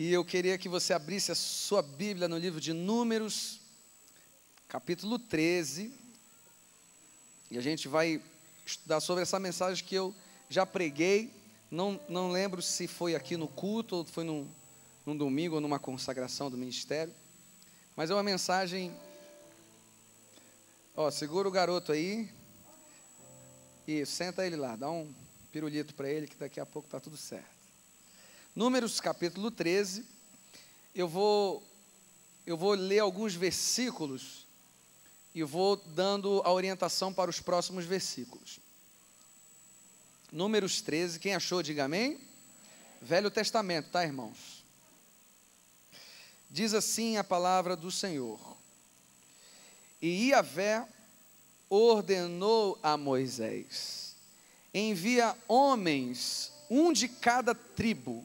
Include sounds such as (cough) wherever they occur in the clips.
E eu queria que você abrisse a sua Bíblia no livro de Números, capítulo 13. E a gente vai estudar sobre essa mensagem que eu já preguei. Não, não lembro se foi aqui no culto ou foi num, num domingo ou numa consagração do ministério. Mas é uma mensagem. Ó, segura o garoto aí. E senta ele lá, dá um pirulito para ele que daqui a pouco está tudo certo. Números capítulo 13. Eu vou eu vou ler alguns versículos e vou dando a orientação para os próximos versículos. Números 13, quem achou, diga amém. Velho Testamento, tá, irmãos? Diz assim a palavra do Senhor. E Iavé ordenou a Moisés: envia homens, um de cada tribo,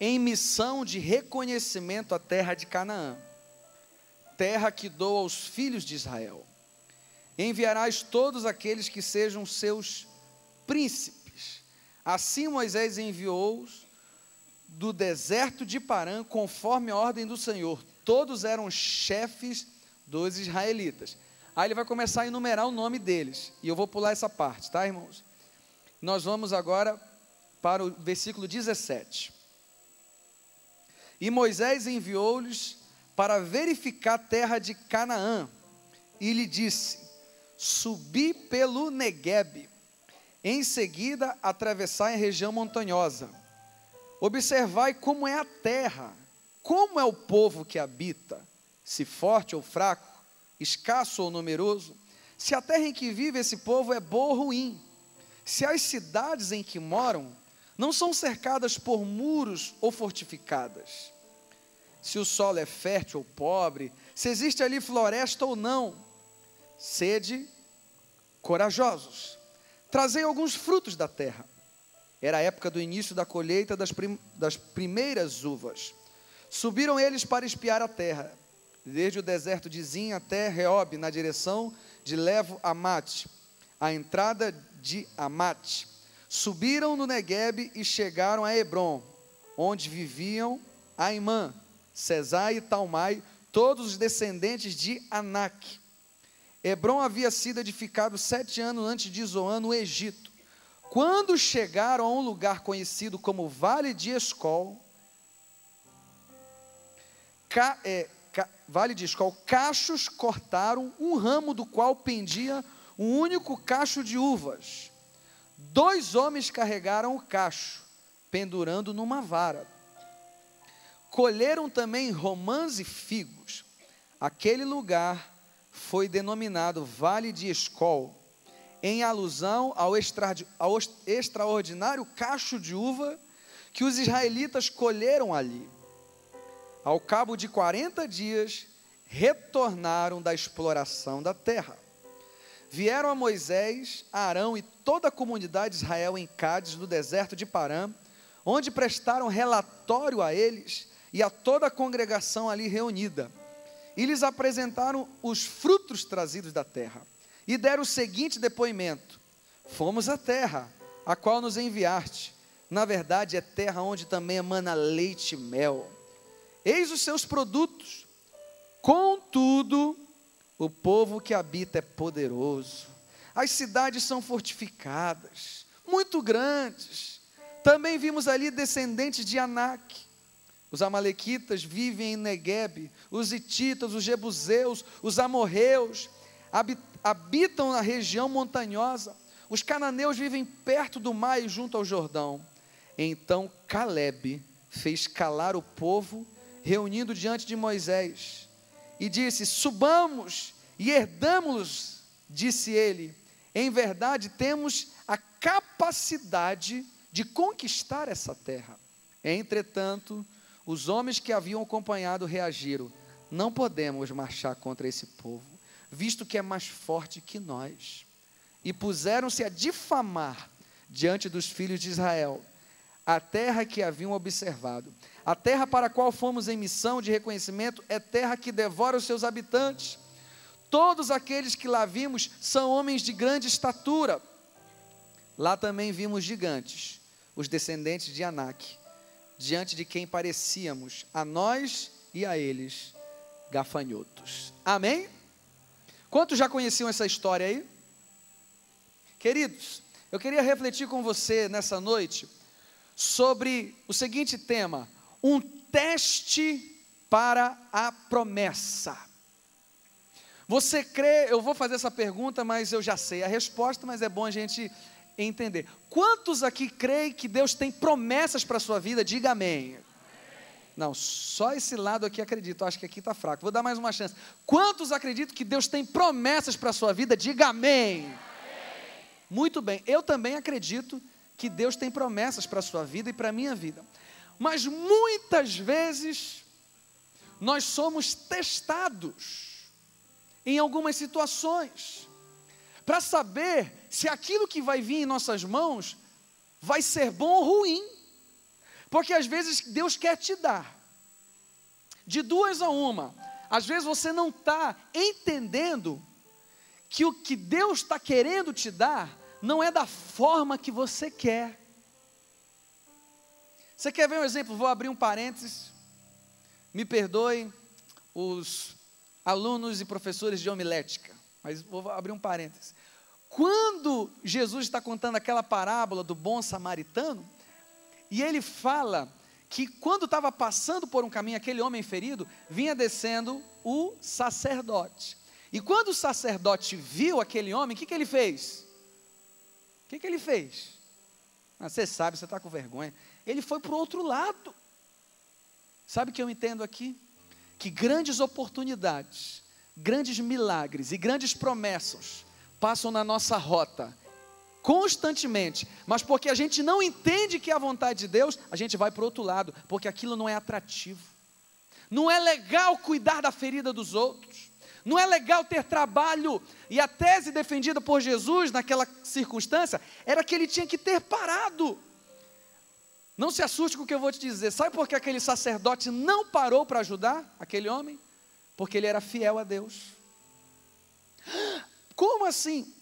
em missão de reconhecimento à terra de Canaã, terra que dou aos filhos de Israel. Enviarás todos aqueles que sejam seus príncipes. Assim Moisés enviou-os do deserto de Parã, conforme a ordem do Senhor. Todos eram chefes dos israelitas. Aí ele vai começar a enumerar o nome deles. E eu vou pular essa parte, tá, irmãos? Nós vamos agora para o versículo 17. E Moisés enviou-lhes para verificar a terra de Canaã, e lhe disse: Subi pelo Neguebe, em seguida atravessai a região montanhosa. Observai como é a terra, como é o povo que habita, se forte ou fraco, escasso ou numeroso, se a terra em que vive esse povo é boa ou ruim, se as cidades em que moram não são cercadas por muros ou fortificadas. Se o solo é fértil ou pobre, se existe ali floresta ou não, sede corajosos. Trazei alguns frutos da terra. Era a época do início da colheita das, prim das primeiras uvas. Subiram eles para espiar a terra, desde o deserto de Zin até Reob, na direção de Levo Amate, a entrada de Amate Subiram no Negueb e chegaram a Hebron, onde viviam Aimã, Cesai e Talmai, todos os descendentes de Anak. Hebron havia sido edificado sete anos antes de Zoan, no Egito. Quando chegaram a um lugar conhecido como Vale de Escol, ca, é, ca, Vale de Escol, cachos cortaram um ramo do qual pendia um único cacho de uvas. Dois homens carregaram o cacho, pendurando numa vara. Colheram também romãs e figos. Aquele lugar foi denominado Vale de Escol, em alusão ao, extra, ao extraordinário cacho de uva que os israelitas colheram ali. Ao cabo de 40 dias, retornaram da exploração da terra. Vieram a Moisés, a Arão e toda a comunidade de Israel em Cádiz, no deserto de Parã, onde prestaram relatório a eles e a toda a congregação ali reunida. E lhes apresentaram os frutos trazidos da terra. E deram o seguinte depoimento: Fomos à terra, a qual nos enviaste. Na verdade, é terra onde também emana leite e mel. Eis os seus produtos. Contudo, o povo que habita é poderoso. As cidades são fortificadas, muito grandes. Também vimos ali descendentes de Anak. Os amalequitas vivem em Negueb, os ititas, os jebuseus, os amorreus habitam na região montanhosa. Os cananeus vivem perto do mar e junto ao Jordão. Então Caleb fez calar o povo, reunindo diante de Moisés e disse: Subamos e herdamos, disse ele. Em verdade, temos a capacidade de conquistar essa terra. Entretanto, os homens que haviam acompanhado reagiram: Não podemos marchar contra esse povo, visto que é mais forte que nós. E puseram-se a difamar diante dos filhos de Israel a terra que haviam observado. A terra para a qual fomos em missão de reconhecimento é terra que devora os seus habitantes. Todos aqueles que lá vimos são homens de grande estatura. Lá também vimos gigantes, os descendentes de Anak. diante de quem parecíamos, a nós e a eles, gafanhotos. Amém? Quantos já conheciam essa história aí? Queridos, eu queria refletir com você nessa noite sobre o seguinte tema: um teste para a promessa. Você crê, eu vou fazer essa pergunta, mas eu já sei a resposta, mas é bom a gente entender. Quantos aqui creem que Deus tem promessas para a sua vida? Diga amém. Não, só esse lado aqui acredito, acho que aqui está fraco. Vou dar mais uma chance. Quantos acreditam que Deus tem promessas para a sua vida? Diga amém. amém. Muito bem, eu também acredito que Deus tem promessas para a sua vida e para a minha vida. Mas muitas vezes nós somos testados em algumas situações para saber se aquilo que vai vir em nossas mãos vai ser bom ou ruim. Porque às vezes Deus quer te dar. De duas a uma. Às vezes você não está entendendo que o que Deus está querendo te dar não é da forma que você quer. Você quer ver um exemplo? Vou abrir um parênteses. Me perdoe os alunos e professores de homilética, mas vou abrir um parênteses. Quando Jesus está contando aquela parábola do bom samaritano, e ele fala que quando estava passando por um caminho, aquele homem ferido, vinha descendo o sacerdote. E quando o sacerdote viu aquele homem, o que, que ele fez? O que, que ele fez? Ah, você sabe, você está com vergonha. Ele foi para o outro lado. Sabe o que eu entendo aqui? Que grandes oportunidades, grandes milagres e grandes promessas passam na nossa rota constantemente, mas porque a gente não entende que é a vontade de Deus, a gente vai para o outro lado, porque aquilo não é atrativo. Não é legal cuidar da ferida dos outros. Não é legal ter trabalho. E a tese defendida por Jesus naquela circunstância era que ele tinha que ter parado. Não se assuste com o que eu vou te dizer. Sabe por que aquele sacerdote não parou para ajudar aquele homem? Porque ele era fiel a Deus. (gasps) Como assim?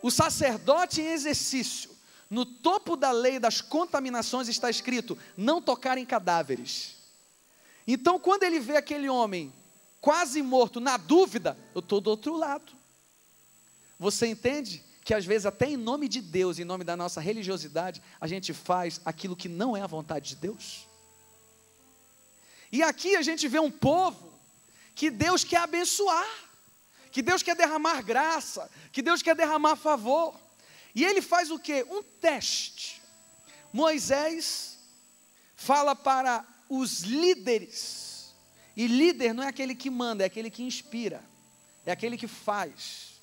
O sacerdote em exercício, no topo da lei das contaminações está escrito: não tocar em cadáveres. Então, quando ele vê aquele homem quase morto, na dúvida, eu estou do outro lado. Você entende que às vezes, até em nome de Deus, em nome da nossa religiosidade, a gente faz aquilo que não é a vontade de Deus? E aqui a gente vê um povo que Deus quer abençoar que Deus quer derramar graça, que Deus quer derramar favor. E ele faz o que? Um teste. Moisés fala para os líderes. E líder não é aquele que manda, é aquele que inspira, é aquele que faz.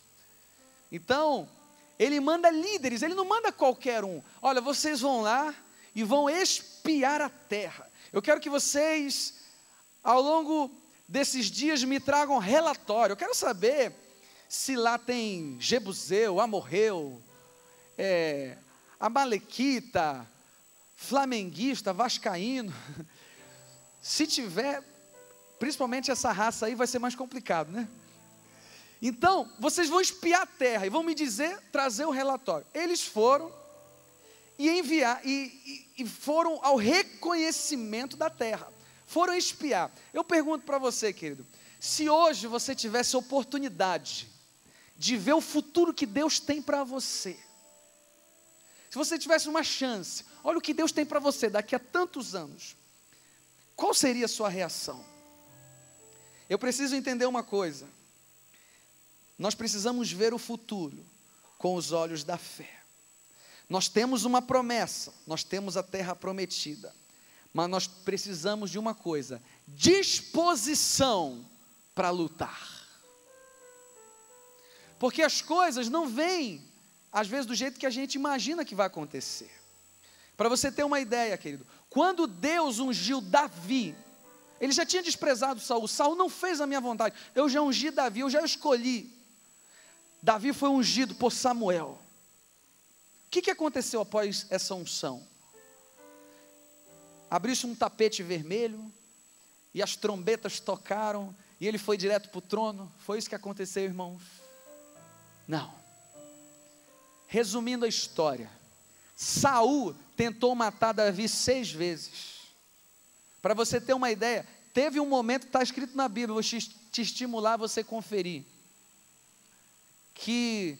Então, ele manda líderes, ele não manda qualquer um. Olha, vocês vão lá e vão espiar a terra. Eu quero que vocês, ao longo desses dias me tragam relatório. Eu quero saber se lá tem Jebuseu, Amorreu, é, Amalequita, Flamenguista, Vascaíno. (laughs) Se tiver, principalmente essa raça aí, vai ser mais complicado, né? Então, vocês vão espiar a terra e vão me dizer, trazer o relatório. Eles foram e enviar e, e, e foram ao reconhecimento da terra foram espiar. Eu pergunto para você, querido, se hoje você tivesse oportunidade de ver o futuro que Deus tem para você, se você tivesse uma chance, olha o que Deus tem para você daqui a tantos anos, qual seria a sua reação? Eu preciso entender uma coisa. Nós precisamos ver o futuro com os olhos da fé. Nós temos uma promessa, nós temos a terra prometida mas nós precisamos de uma coisa: disposição para lutar. Porque as coisas não vêm, às vezes, do jeito que a gente imagina que vai acontecer. Para você ter uma ideia, querido, quando Deus ungiu Davi, ele já tinha desprezado Saul. Saul não fez a minha vontade. Eu já ungi Davi, eu já escolhi. Davi foi ungido por Samuel. O que, que aconteceu após essa unção? abriu-se um tapete vermelho e as trombetas tocaram e ele foi direto para o trono. Foi isso que aconteceu, irmãos? Não. Resumindo a história, Saul tentou matar Davi seis vezes. Para você ter uma ideia, teve um momento, está escrito na Bíblia, vou te, estimular você conferir, que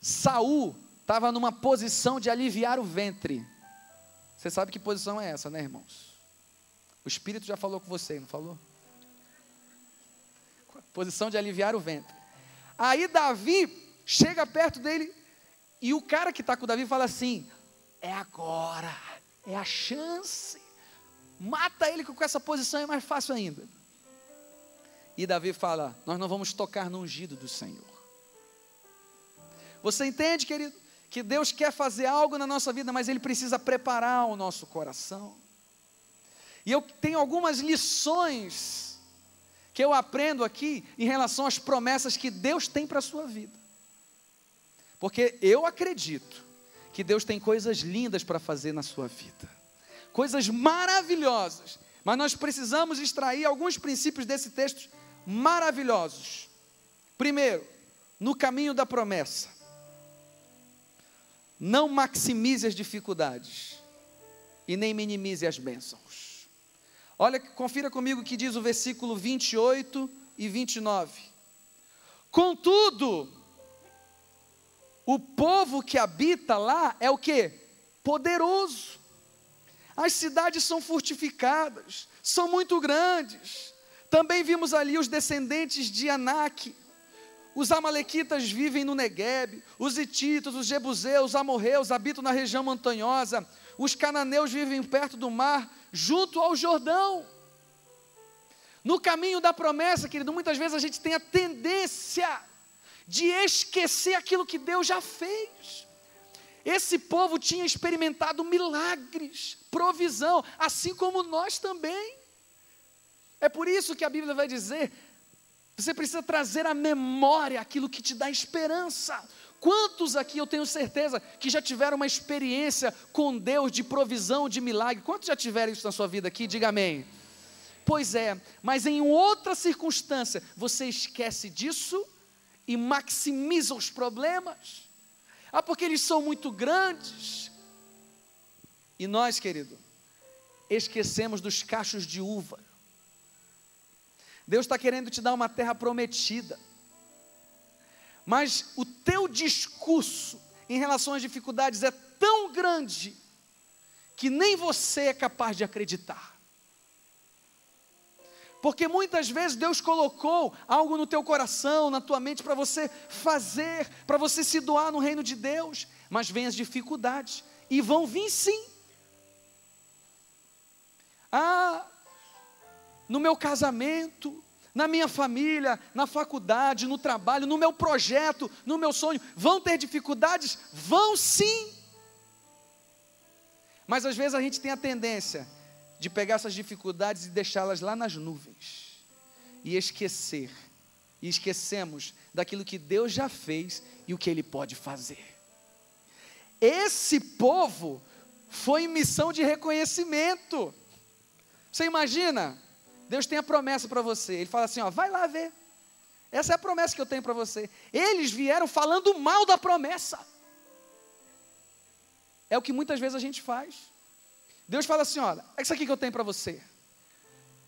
Saul estava numa posição de aliviar o ventre. Você sabe que posição é essa, né, irmãos? O Espírito já falou com você, não falou? Posição de aliviar o ventre. Aí Davi chega perto dele e o cara que está com Davi fala assim: é agora, é a chance. Mata ele que com essa posição é mais fácil ainda. E Davi fala: Nós não vamos tocar no ungido do Senhor. Você entende, querido, que Deus quer fazer algo na nossa vida, mas Ele precisa preparar o nosso coração. E eu tenho algumas lições que eu aprendo aqui em relação às promessas que Deus tem para a sua vida. Porque eu acredito que Deus tem coisas lindas para fazer na sua vida, coisas maravilhosas, mas nós precisamos extrair alguns princípios desse texto maravilhosos. Primeiro, no caminho da promessa, não maximize as dificuldades e nem minimize as bênçãos. Olha, confira comigo o que diz o versículo 28 e 29. Contudo, o povo que habita lá é o que? Poderoso. As cidades são fortificadas, são muito grandes. Também vimos ali os descendentes de Anak. Os amalequitas vivem no Negueb, os hititas, os jebuseus, os amorreus habitam na região montanhosa, os cananeus vivem perto do mar, junto ao Jordão. No caminho da promessa, querido, muitas vezes a gente tem a tendência de esquecer aquilo que Deus já fez. Esse povo tinha experimentado milagres, provisão, assim como nós também. É por isso que a Bíblia vai dizer: você precisa trazer à memória aquilo que te dá esperança. Quantos aqui eu tenho certeza que já tiveram uma experiência com Deus de provisão, de milagre? Quantos já tiveram isso na sua vida aqui? Diga amém. Pois é, mas em outra circunstância, você esquece disso e maximiza os problemas. Ah, porque eles são muito grandes. E nós, querido, esquecemos dos cachos de uva. Deus está querendo te dar uma terra prometida. Mas o teu discurso em relação às dificuldades é tão grande que nem você é capaz de acreditar. Porque muitas vezes Deus colocou algo no teu coração, na tua mente, para você fazer, para você se doar no reino de Deus, mas vem as dificuldades, e vão vir sim. Ah, no meu casamento, na minha família, na faculdade, no trabalho, no meu projeto, no meu sonho, vão ter dificuldades? Vão sim. Mas às vezes a gente tem a tendência de pegar essas dificuldades e deixá-las lá nas nuvens e esquecer. E esquecemos daquilo que Deus já fez e o que Ele pode fazer. Esse povo foi em missão de reconhecimento. Você imagina? Deus tem a promessa para você. Ele fala assim: ó, vai lá ver. Essa é a promessa que eu tenho para você. Eles vieram falando mal da promessa. É o que muitas vezes a gente faz. Deus fala assim: olha, é isso aqui que eu tenho para você.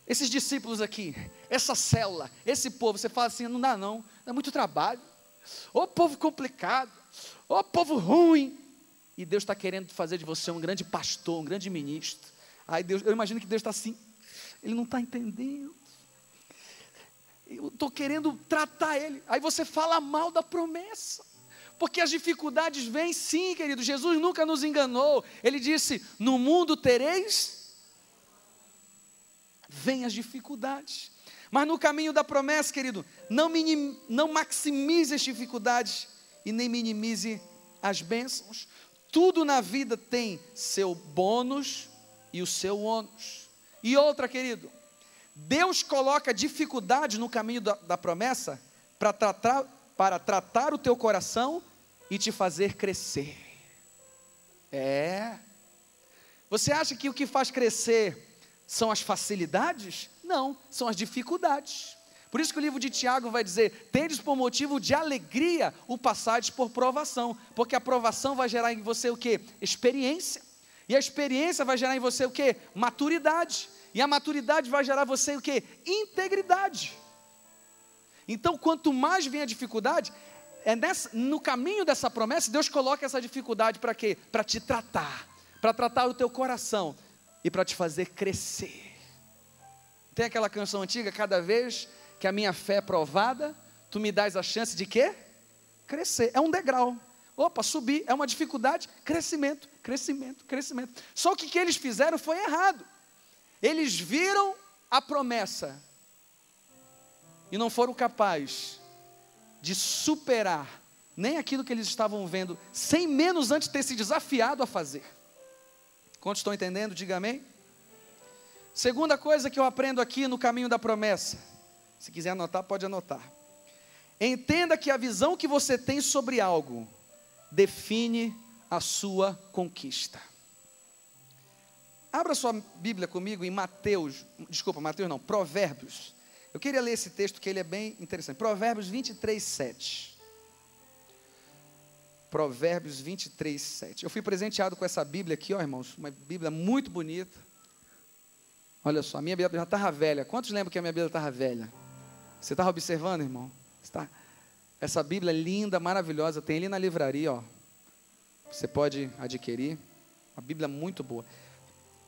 Esses discípulos aqui, essa célula, esse povo, você fala assim: não dá não, é muito trabalho. Ô povo complicado, ô povo ruim. E Deus está querendo fazer de você um grande pastor, um grande ministro. Aí Deus, eu imagino que Deus está assim, ele não está entendendo. Eu estou querendo tratar ele. Aí você fala mal da promessa. Porque as dificuldades vêm sim, querido. Jesus nunca nos enganou. Ele disse: No mundo tereis. Vêm as dificuldades. Mas no caminho da promessa, querido, não, minim, não maximize as dificuldades e nem minimize as bênçãos. Tudo na vida tem seu bônus e o seu ônus. E outra, querido, Deus coloca dificuldade no caminho da, da promessa para tratar, para tratar o teu coração e te fazer crescer. É. Você acha que o que faz crescer são as facilidades? Não, são as dificuldades. Por isso que o livro de Tiago vai dizer: tendes por motivo de alegria o passagem por provação, porque a provação vai gerar em você o que? Experiência. E a experiência vai gerar em você o que? Maturidade. E a maturidade vai gerar você o que? Integridade. Então, quanto mais vem a dificuldade, é nessa, no caminho dessa promessa, Deus coloca essa dificuldade para quê? Para te tratar, para tratar o teu coração e para te fazer crescer. Tem aquela canção antiga, cada vez que a minha fé é provada, tu me dás a chance de quê? Crescer. É um degrau. Opa, subir é uma dificuldade, crescimento, crescimento, crescimento. Só que o que eles fizeram foi errado. Eles viram a promessa e não foram capazes de superar nem aquilo que eles estavam vendo, sem menos antes ter se desafiado a fazer. Quantos estão entendendo? Diga amém. Segunda coisa que eu aprendo aqui no caminho da promessa se quiser anotar, pode anotar. Entenda que a visão que você tem sobre algo define a sua conquista. Abra sua Bíblia comigo em Mateus, desculpa, Mateus não, Provérbios. Eu queria ler esse texto que ele é bem interessante. Provérbios 23, 7. Provérbios 23, 7. Eu fui presenteado com essa Bíblia aqui, ó irmãos, uma Bíblia muito bonita. Olha só, a minha Bíblia já estava velha. Quantos lembram que a minha Bíblia estava velha? Você estava observando, irmão? Está? Essa Bíblia linda, maravilhosa, tem ali na livraria, ó. Você pode adquirir. Uma Bíblia muito boa.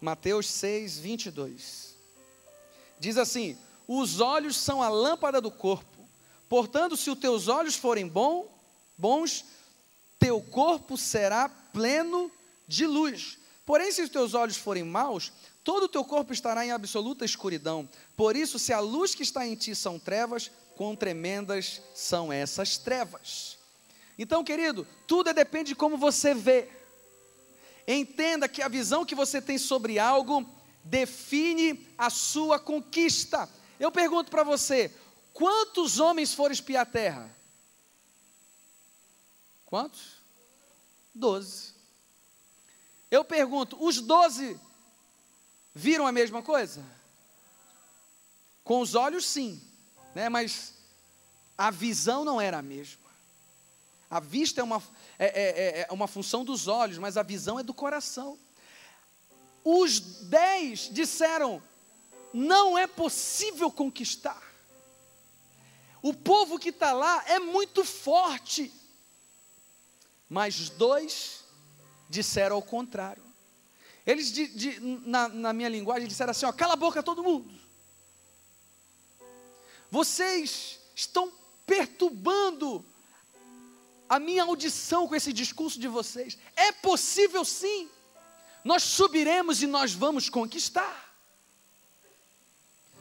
Mateus 6, 22. Diz assim: Os olhos são a lâmpada do corpo. Portanto, se os teus olhos forem bom, bons, teu corpo será pleno de luz. Porém, se os teus olhos forem maus, todo o teu corpo estará em absoluta escuridão. Por isso, se a luz que está em ti são trevas, quão tremendas são essas trevas. Então, querido, tudo depende de como você vê. Entenda que a visão que você tem sobre algo define a sua conquista. Eu pergunto para você: quantos homens foram espiar a terra? Quantos? Doze. Eu pergunto: os doze Viram a mesma coisa? Com os olhos, sim, né? mas a visão não era a mesma. A vista é uma, é, é, é, é uma função dos olhos, mas a visão é do coração. Os dez disseram: não é possível conquistar. O povo que está lá é muito forte. Mas dois disseram ao contrário. Eles, de, de, na, na, minha linguagem, disseram assim: ó, cala a boca todo mundo. Vocês estão perturbando a minha audição com esse discurso de vocês. É possível sim. Nós subiremos e nós vamos conquistar.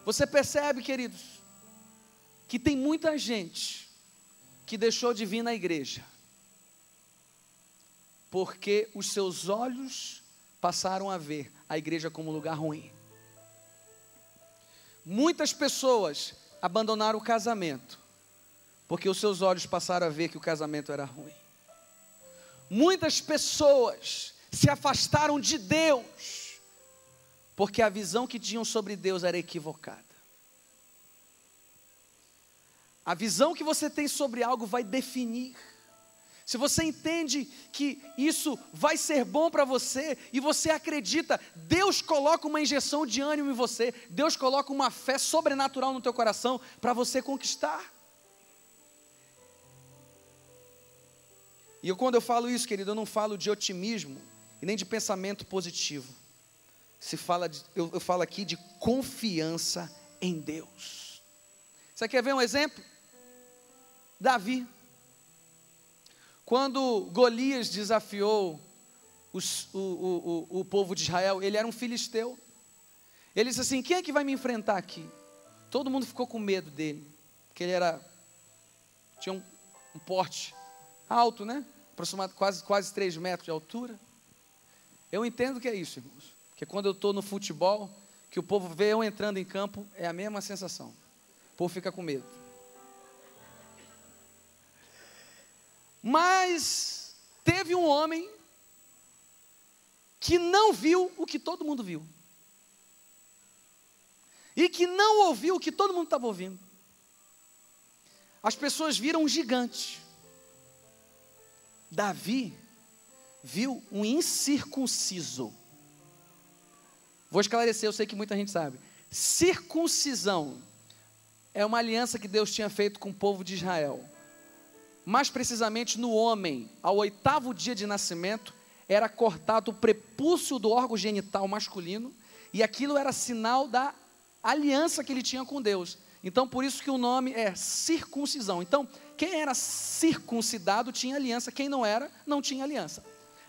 Você percebe, queridos, que tem muita gente que deixou de vir na igreja porque os seus olhos passaram a ver a igreja como lugar ruim. Muitas pessoas abandonaram o casamento, porque os seus olhos passaram a ver que o casamento era ruim. Muitas pessoas se afastaram de Deus, porque a visão que tinham sobre Deus era equivocada. A visão que você tem sobre algo vai definir se você entende que isso vai ser bom para você e você acredita, Deus coloca uma injeção de ânimo em você, Deus coloca uma fé sobrenatural no teu coração para você conquistar. E eu, quando eu falo isso, querido, eu não falo de otimismo e nem de pensamento positivo. Se fala de, eu, eu falo aqui de confiança em Deus. Você quer ver um exemplo? Davi. Quando Golias desafiou os, o, o, o, o povo de Israel, ele era um filisteu. Ele disse assim: Quem é que vai me enfrentar aqui? Todo mundo ficou com medo dele, porque ele era tinha um, um porte alto, né? Aproximadamente quase, quase 3 metros de altura. Eu entendo que é isso, irmãos. Porque quando eu estou no futebol, que o povo vê eu entrando em campo, é a mesma sensação. O povo fica com medo. Mas teve um homem que não viu o que todo mundo viu. E que não ouviu o que todo mundo estava ouvindo. as pessoas viram um gigante. Davi viu um incircunciso. Vou esclarecer, eu sei que muita gente sabe. Circuncisão é uma aliança que Deus tinha feito com o povo de Israel. Mais precisamente no homem, ao oitavo dia de nascimento, era cortado o prepúcio do órgão genital masculino, e aquilo era sinal da aliança que ele tinha com Deus. Então, por isso que o nome é circuncisão. Então, quem era circuncidado tinha aliança, quem não era, não tinha aliança.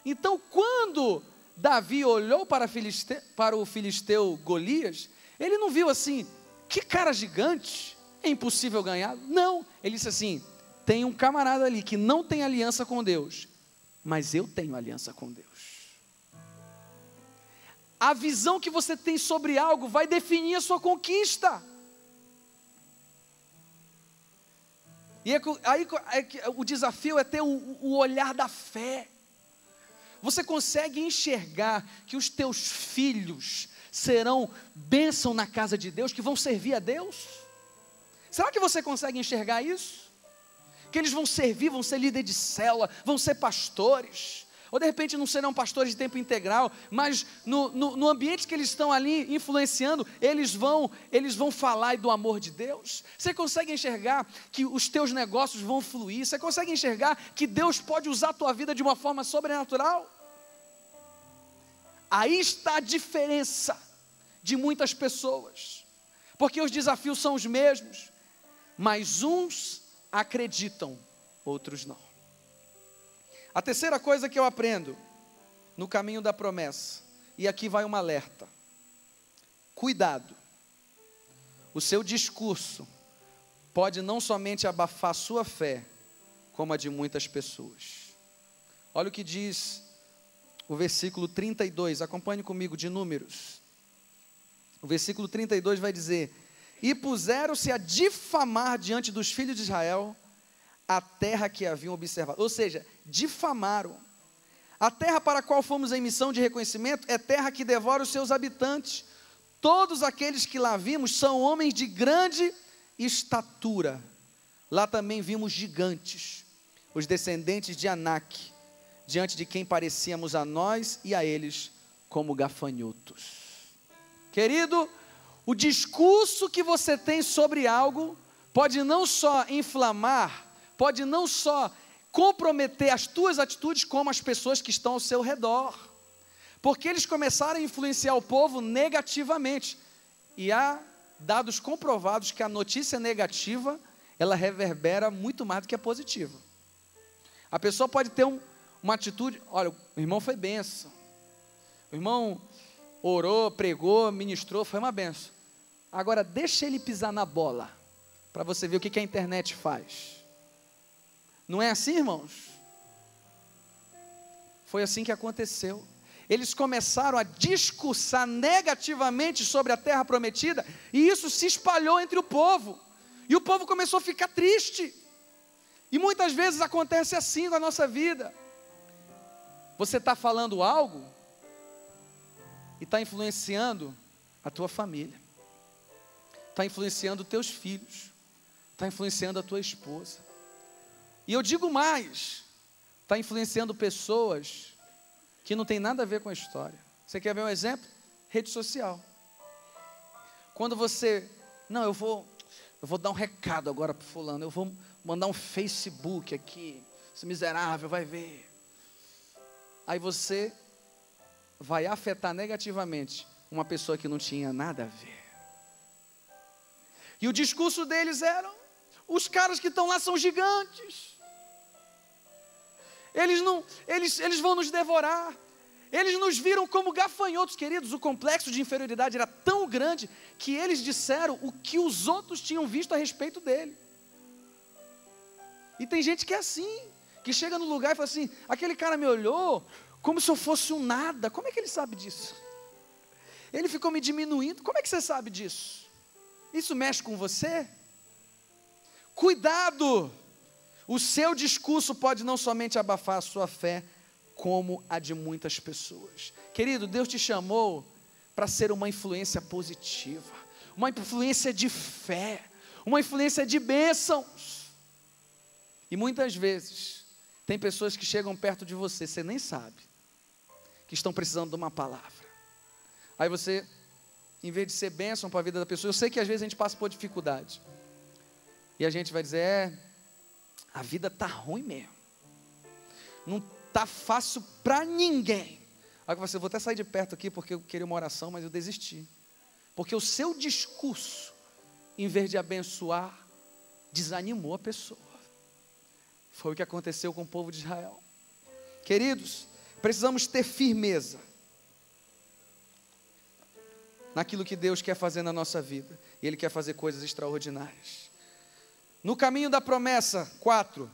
Então, quando Davi olhou para, Filiste, para o filisteu Golias, ele não viu assim, que cara gigante, é impossível ganhar. Não, ele disse assim: tem um camarada ali que não tem aliança com Deus, mas eu tenho aliança com Deus. A visão que você tem sobre algo vai definir a sua conquista. E é, aí é, o desafio é ter o, o olhar da fé. Você consegue enxergar que os teus filhos serão bênção na casa de Deus, que vão servir a Deus? Será que você consegue enxergar isso? Que eles vão servir, vão ser líderes de célula, vão ser pastores ou de repente não serão pastores de tempo integral, mas no, no, no, ambiente que eles estão ali influenciando, eles vão, eles vão falar do amor de Deus. Você consegue enxergar que os teus negócios vão fluir? Você consegue enxergar que Deus pode usar a tua vida de uma forma sobrenatural? Aí está a diferença de muitas pessoas, porque os desafios são os mesmos, mas uns acreditam, outros não. A terceira coisa que eu aprendo no caminho da promessa, e aqui vai um alerta: cuidado, o seu discurso pode não somente abafar sua fé, como a de muitas pessoas. Olha o que diz o versículo 32, acompanhe comigo de números. O versículo 32 vai dizer: E puseram-se a difamar diante dos filhos de Israel a terra que haviam observado. Ou seja, difamaram. A terra para a qual fomos em missão de reconhecimento é terra que devora os seus habitantes. Todos aqueles que lá vimos são homens de grande estatura. Lá também vimos gigantes, os descendentes de Anak, diante de quem parecíamos a nós e a eles como gafanhotos. Querido, o discurso que você tem sobre algo pode não só inflamar, pode não só comprometer as tuas atitudes, como as pessoas que estão ao seu redor. Porque eles começaram a influenciar o povo negativamente. E há dados comprovados que a notícia negativa, ela reverbera muito mais do que a positiva. A pessoa pode ter um, uma atitude, olha, o irmão foi benção. O irmão orou, pregou, ministrou, foi uma benção. Agora deixa ele pisar na bola, para você ver o que, que a internet faz. Não é assim, irmãos? Foi assim que aconteceu. Eles começaram a discursar negativamente sobre a terra prometida, e isso se espalhou entre o povo. E o povo começou a ficar triste. E muitas vezes acontece assim com a nossa vida. Você está falando algo e está influenciando a tua família, está influenciando teus filhos, está influenciando a tua esposa. E eu digo mais: está influenciando pessoas que não tem nada a ver com a história. Você quer ver um exemplo? Rede social. Quando você, não, eu vou, eu vou dar um recado agora para fulano, eu vou mandar um Facebook aqui, esse miserável vai ver. Aí você vai afetar negativamente uma pessoa que não tinha nada a ver. E o discurso deles era: os caras que estão lá são gigantes. Eles não, eles, eles vão nos devorar. Eles nos viram como gafanhotos, queridos. O complexo de inferioridade era tão grande que eles disseram o que os outros tinham visto a respeito dele. E tem gente que é assim, que chega no lugar e fala assim: aquele cara me olhou como se eu fosse um nada. Como é que ele sabe disso? Ele ficou me diminuindo. Como é que você sabe disso? Isso mexe com você? Cuidado! O seu discurso pode não somente abafar a sua fé, como a de muitas pessoas. Querido, Deus te chamou para ser uma influência positiva, uma influência de fé, uma influência de bênçãos. E muitas vezes, tem pessoas que chegam perto de você, você nem sabe, que estão precisando de uma palavra. Aí você, em vez de ser bênção para a vida da pessoa, eu sei que às vezes a gente passa por dificuldade. E a gente vai dizer: é, a vida tá ruim mesmo. Não tá fácil para ninguém. Aí você, vou até sair de perto aqui porque eu queria uma oração, mas eu desisti. Porque o seu discurso, em vez de abençoar, desanimou a pessoa. Foi o que aconteceu com o povo de Israel. Queridos, precisamos ter firmeza naquilo que Deus quer fazer na nossa vida. E Ele quer fazer coisas extraordinárias. No caminho da promessa, quatro.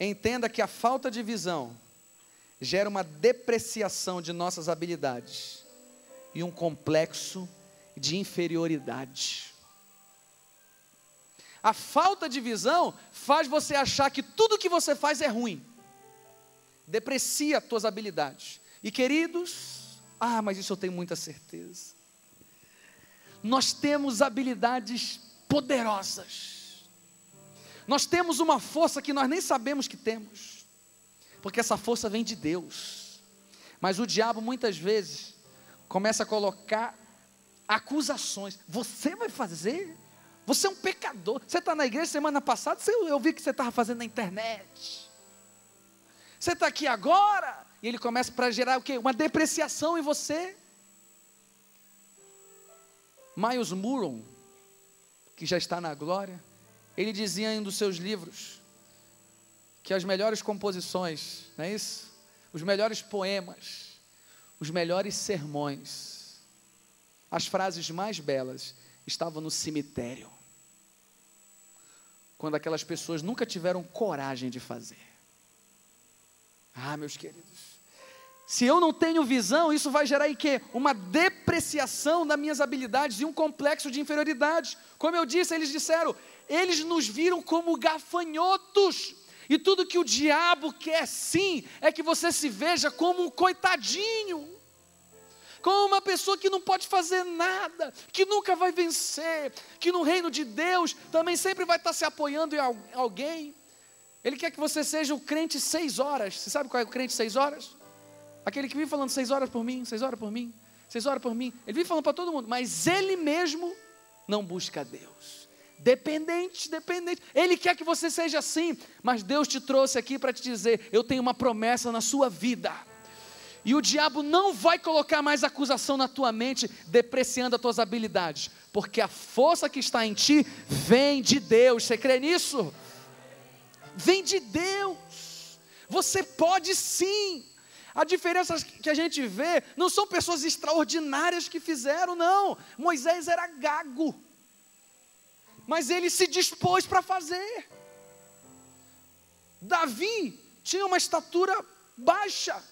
Entenda que a falta de visão gera uma depreciação de nossas habilidades e um complexo de inferioridade. A falta de visão faz você achar que tudo que você faz é ruim, deprecia as tuas habilidades. E queridos, ah, mas isso eu tenho muita certeza. Nós temos habilidades poderosas, nós temos uma força que nós nem sabemos que temos, porque essa força vem de Deus. Mas o diabo muitas vezes começa a colocar acusações. Você vai fazer? Você é um pecador. Você está na igreja semana passada, eu vi que você estava fazendo na internet. Você está aqui agora, e ele começa para gerar o quê? Uma depreciação em você. Miles Muron, que já está na glória, ele dizia em um dos seus livros que as melhores composições, não é isso? Os melhores poemas, os melhores sermões, as frases mais belas estavam no cemitério. Quando aquelas pessoas nunca tiveram coragem de fazer. Ah, meus queridos. Se eu não tenho visão, isso vai gerar quê? Uma depreciação das minhas habilidades e um complexo de inferioridade. Como eu disse, eles disseram, eles nos viram como gafanhotos. E tudo que o diabo quer sim é que você se veja como um coitadinho como uma pessoa que não pode fazer nada, que nunca vai vencer, que no reino de Deus também sempre vai estar se apoiando em alguém. Ele quer que você seja o crente seis horas. Você sabe qual é o crente seis horas? Aquele que vive falando seis horas por mim, seis horas por mim, seis horas por mim. Ele vive falando para todo mundo, mas ele mesmo não busca Deus. Dependente, dependente. Ele quer que você seja assim, mas Deus te trouxe aqui para te dizer: eu tenho uma promessa na sua vida. E o diabo não vai colocar mais acusação na tua mente, depreciando as tuas habilidades, porque a força que está em ti vem de Deus. Você crê nisso? Vem de Deus. Você pode sim. A diferença que a gente vê não são pessoas extraordinárias que fizeram, não. Moisés era gago, mas ele se dispôs para fazer. Davi tinha uma estatura baixa,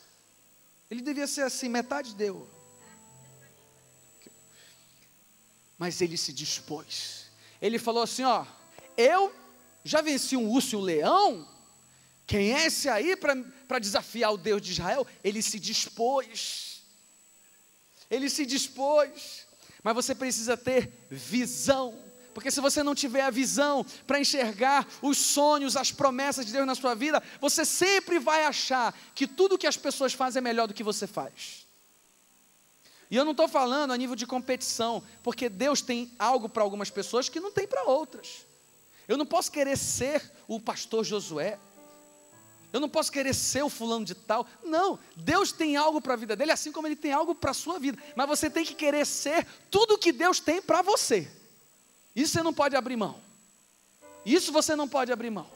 ele devia ser assim, metade deu. Mas ele se dispôs. Ele falou assim: Ó, eu já venci um urso e um leão. Quem é esse aí para desafiar o Deus de Israel? Ele se dispôs. Ele se dispôs. Mas você precisa ter visão porque se você não tiver a visão para enxergar os sonhos, as promessas de Deus na sua vida, você sempre vai achar que tudo que as pessoas fazem é melhor do que você faz. E eu não estou falando a nível de competição, porque Deus tem algo para algumas pessoas que não tem para outras. Eu não posso querer ser o pastor Josué. Eu não posso querer ser o fulano de tal. Não, Deus tem algo para a vida dele, assim como ele tem algo para a sua vida. Mas você tem que querer ser tudo que Deus tem para você. Isso você não pode abrir mão. Isso você não pode abrir mão.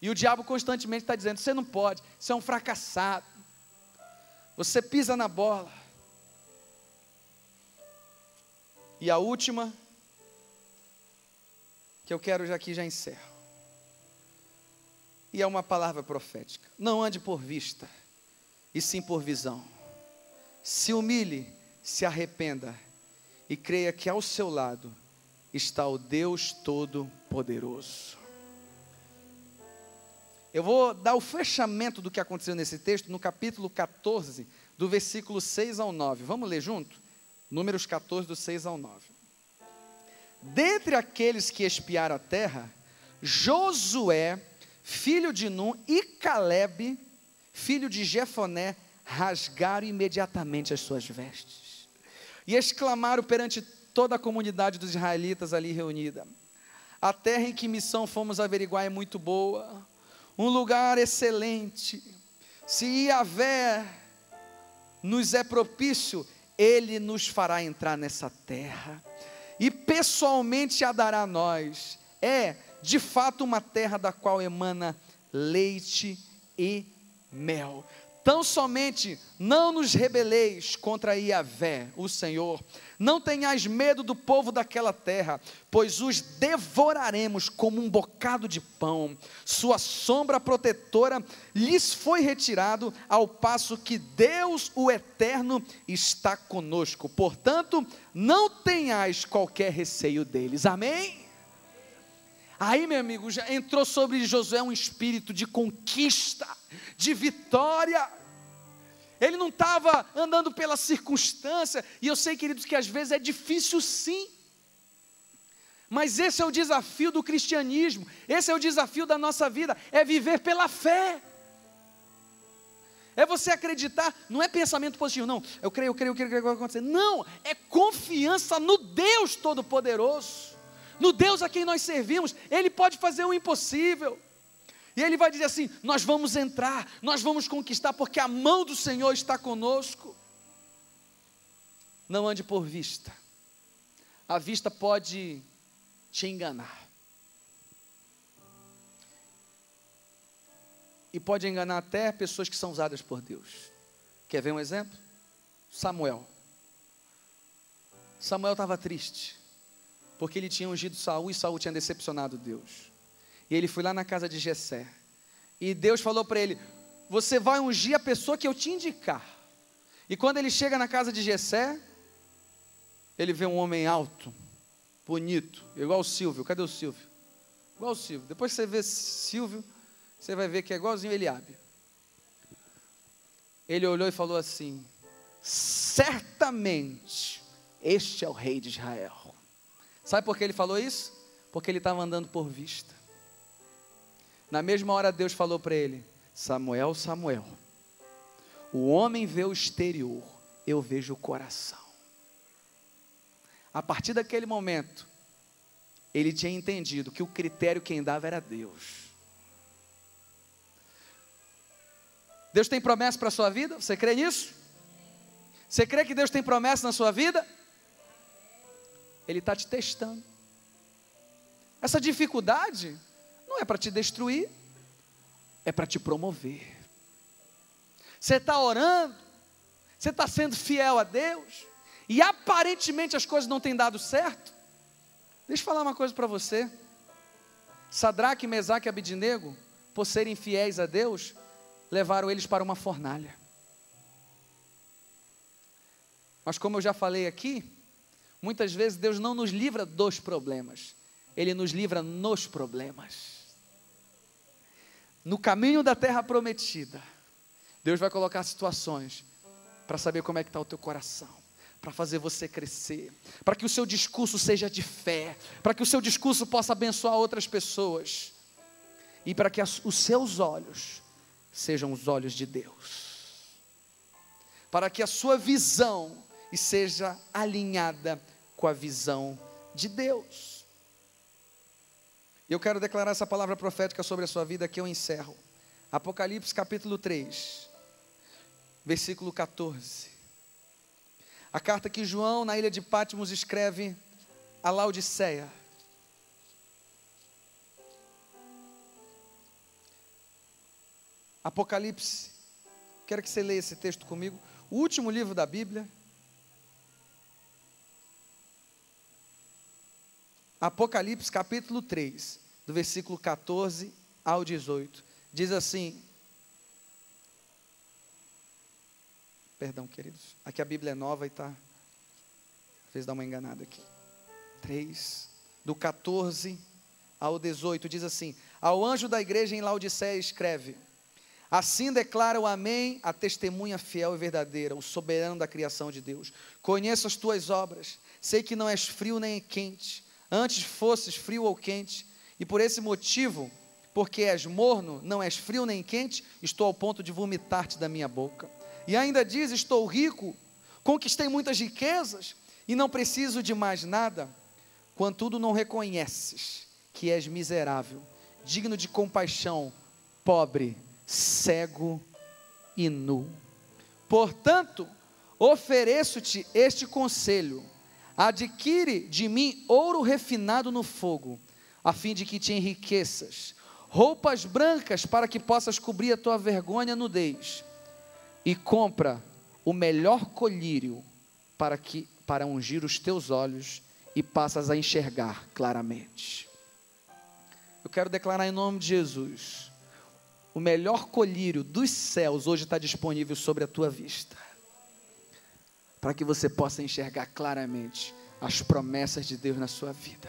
E o diabo constantemente está dizendo: você não pode, você é um fracassado. Você pisa na bola. E a última, que eu quero já aqui já encerro. E é uma palavra profética. Não ande por vista, e sim por visão. Se humilhe, se arrependa e creia que ao seu lado está o Deus Todo-Poderoso. Eu vou dar o fechamento do que aconteceu nesse texto no capítulo 14, do versículo 6 ao 9. Vamos ler junto? Números 14, do 6 ao 9. Dentre aqueles que espiaram a terra, Josué, filho de Num, e Caleb, filho de Jefoné, rasgaram imediatamente as suas vestes e exclamaram perante toda a comunidade dos israelitas ali reunida: A terra em que missão fomos averiguar é muito boa, um lugar excelente. Se Iavé nos é propício, ele nos fará entrar nessa terra e pessoalmente a dará a nós. É, de fato, uma terra da qual emana leite e mel. Tão somente não nos rebeleis contra Iavé, o Senhor. Não tenhais medo do povo daquela terra, pois os devoraremos como um bocado de pão. Sua sombra protetora lhes foi retirado, ao passo que Deus, o Eterno, está conosco. Portanto, não tenhais qualquer receio deles. Amém? Aí, meu amigo, já entrou sobre Josué um espírito de conquista, de vitória. Ele não estava andando pela circunstância, e eu sei, queridos, que às vezes é difícil sim. Mas esse é o desafio do cristianismo, esse é o desafio da nossa vida, é viver pela fé. É você acreditar, não é pensamento positivo, não. Eu creio, eu creio, eu creio que vai acontecer. Não, é confiança no Deus Todo-Poderoso no Deus a quem nós servimos, Ele pode fazer o impossível. E Ele vai dizer assim: nós vamos entrar, nós vamos conquistar, porque a mão do Senhor está conosco. Não ande por vista, a vista pode te enganar. E pode enganar até pessoas que são usadas por Deus. Quer ver um exemplo? Samuel. Samuel estava triste porque ele tinha ungido Saul e Saul tinha decepcionado Deus. E ele foi lá na casa de Jessé. E Deus falou para ele: "Você vai ungir a pessoa que eu te indicar". E quando ele chega na casa de Jessé, ele vê um homem alto, bonito, igual o Silvio. Cadê o Silvio? Igual o Silvio. Depois que você vê Silvio, você vai ver que é igualzinho Eliabe. Ele olhou e falou assim: Certamente este é o rei de Israel. Sabe por que ele falou isso? Porque ele estava andando por vista. Na mesma hora, Deus falou para ele: Samuel, Samuel, o homem vê o exterior, eu vejo o coração. A partir daquele momento, ele tinha entendido que o critério quem dava era Deus. Deus tem promessa para a sua vida? Você crê nisso? Você crê que Deus tem promessa na sua vida? Ele está te testando. Essa dificuldade não é para te destruir, é para te promover. Você está orando, você está sendo fiel a Deus, e aparentemente as coisas não têm dado certo. Deixa eu falar uma coisa para você. Sadraque, Mesaque e Abidinego, por serem fiéis a Deus, levaram eles para uma fornalha. Mas como eu já falei aqui, Muitas vezes Deus não nos livra dos problemas, Ele nos livra nos problemas. No caminho da terra prometida, Deus vai colocar situações para saber como é que está o teu coração, para fazer você crescer, para que o seu discurso seja de fé, para que o seu discurso possa abençoar outras pessoas e para que os seus olhos sejam os olhos de Deus, para que a sua visão seja alinhada com a visão de Deus. Eu quero declarar essa palavra profética sobre a sua vida que eu encerro. Apocalipse capítulo 3, versículo 14. A carta que João, na ilha de Patmos, escreve a Laodiceia. Apocalipse, quero que você leia esse texto comigo. O último livro da Bíblia, Apocalipse capítulo 3, do versículo 14 ao 18. Diz assim: Perdão, queridos. Aqui a Bíblia é nova e está. Fez dar uma enganada aqui. 3, do 14 ao 18, diz assim: Ao anjo da igreja em Laodiceia escreve: Assim declara o Amém, a testemunha fiel e verdadeira, o soberano da criação de Deus. Conheço as tuas obras, sei que não és frio nem quente antes fosses frio ou quente, e por esse motivo, porque és morno, não és frio nem quente, estou ao ponto de vomitar-te da minha boca. E ainda diz: Estou rico, conquistei muitas riquezas e não preciso de mais nada. Contudo, não reconheces que és miserável, digno de compaixão, pobre, cego e nu. Portanto, ofereço-te este conselho: adquire de mim ouro refinado no fogo, a fim de que te enriqueças, roupas brancas para que possas cobrir a tua vergonha nudez, e compra o melhor colírio para que para ungir os teus olhos e passas a enxergar claramente. Eu quero declarar em nome de Jesus: o melhor colírio dos céus hoje está disponível sobre a tua vista, para que você possa enxergar claramente as promessas de Deus na sua vida.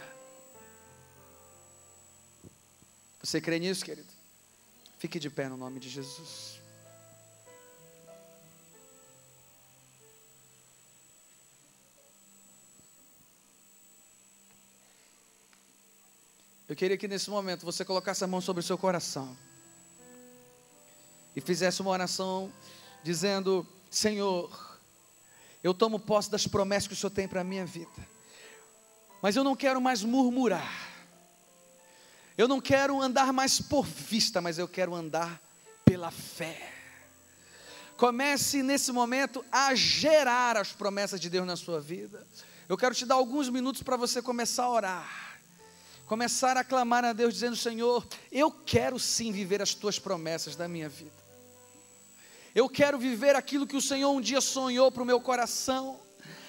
Você crê nisso, querido? Fique de pé no nome de Jesus. Eu queria que nesse momento você colocasse a mão sobre o seu coração e fizesse uma oração dizendo: Senhor, eu tomo posse das promessas que o Senhor tem para a minha vida, mas eu não quero mais murmurar, eu não quero andar mais por vista, mas eu quero andar pela fé. Comece nesse momento a gerar as promessas de Deus na sua vida. Eu quero te dar alguns minutos para você começar a orar começar a clamar a Deus, dizendo: Senhor, eu quero sim viver as tuas promessas da minha vida. Eu quero viver aquilo que o Senhor um dia sonhou para o meu coração,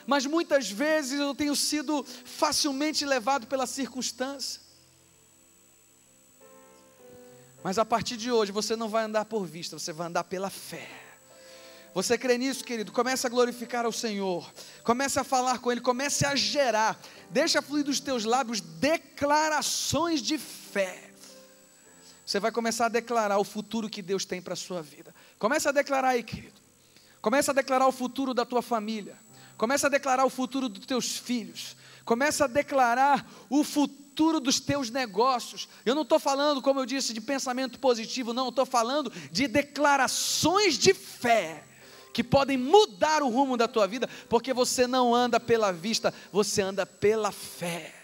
mas muitas vezes eu tenho sido facilmente levado pela circunstância. Mas a partir de hoje você não vai andar por vista, você vai andar pela fé. Você crê nisso, querido? Comece a glorificar ao Senhor. Comece a falar com Ele. Comece a gerar. Deixa fluir dos teus lábios declarações de fé. Você vai começar a declarar o futuro que Deus tem para a sua vida. Comece a declarar aí, querido. Comece a declarar o futuro da tua família. Comece a declarar o futuro dos teus filhos. Comece a declarar o futuro dos teus negócios. Eu não estou falando, como eu disse, de pensamento positivo, não. Estou falando de declarações de fé que podem mudar o rumo da tua vida, porque você não anda pela vista, você anda pela fé.